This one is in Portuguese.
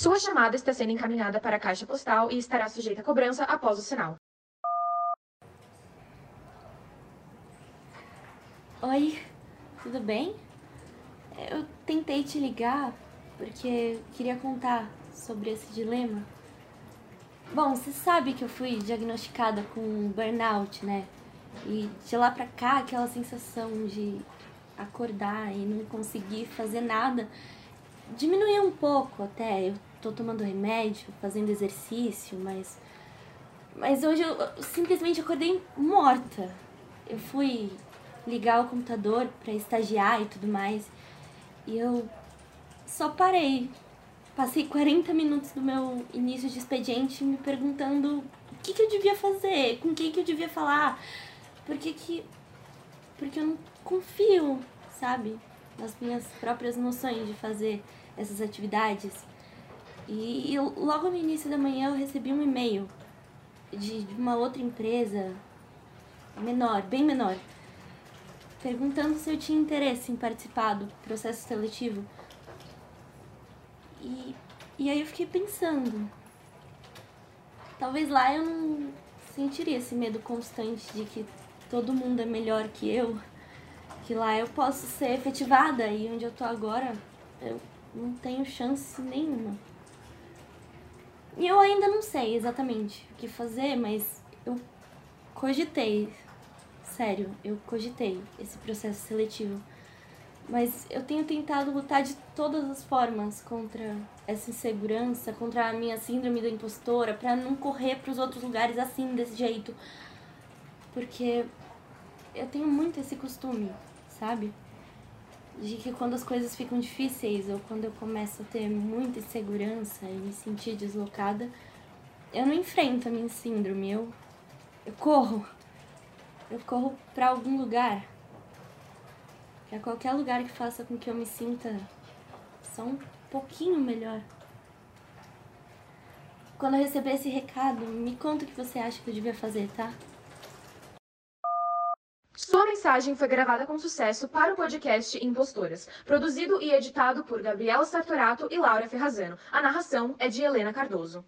Sua chamada está sendo encaminhada para a caixa postal e estará sujeita a cobrança após o sinal. Oi, tudo bem? Eu tentei te ligar porque queria contar sobre esse dilema. Bom, você sabe que eu fui diagnosticada com burnout, né? E de lá pra cá, aquela sensação de acordar e não conseguir fazer nada diminuiu um pouco até. Eu tô tomando remédio, fazendo exercício, mas. Mas hoje eu simplesmente acordei morta. Eu fui ligar o computador para estagiar e tudo mais. E eu só parei. Passei 40 minutos do meu início de expediente me perguntando o que, que eu devia fazer, com quem que eu devia falar. Porque que. Porque eu não confio, sabe? Nas minhas próprias noções de fazer essas atividades. E eu, logo no início da manhã eu recebi um e-mail de, de uma outra empresa menor, bem menor, perguntando se eu tinha interesse em participar do processo seletivo. E, e aí eu fiquei pensando. Talvez lá eu não sentiria esse medo constante de que todo mundo é melhor que eu. Que lá eu posso ser efetivada e onde eu tô agora eu não tenho chance nenhuma. E eu ainda não sei exatamente o que fazer, mas eu cogitei sério, eu cogitei esse processo seletivo. Mas eu tenho tentado lutar de todas as formas contra essa insegurança, contra a minha síndrome da impostora, para não correr para os outros lugares assim, desse jeito. Porque eu tenho muito esse costume, sabe? De que quando as coisas ficam difíceis ou quando eu começo a ter muita insegurança e me sentir deslocada, eu não enfrento a minha síndrome, eu, eu corro eu corro para algum lugar. Para qualquer lugar que faça com que eu me sinta só um pouquinho melhor. Quando eu receber esse recado, me conta o que você acha que eu devia fazer, tá? Mensagem foi gravada com sucesso para o podcast Impostoras, produzido e editado por Gabriela Sartorato e Laura Ferrazano. A narração é de Helena Cardoso.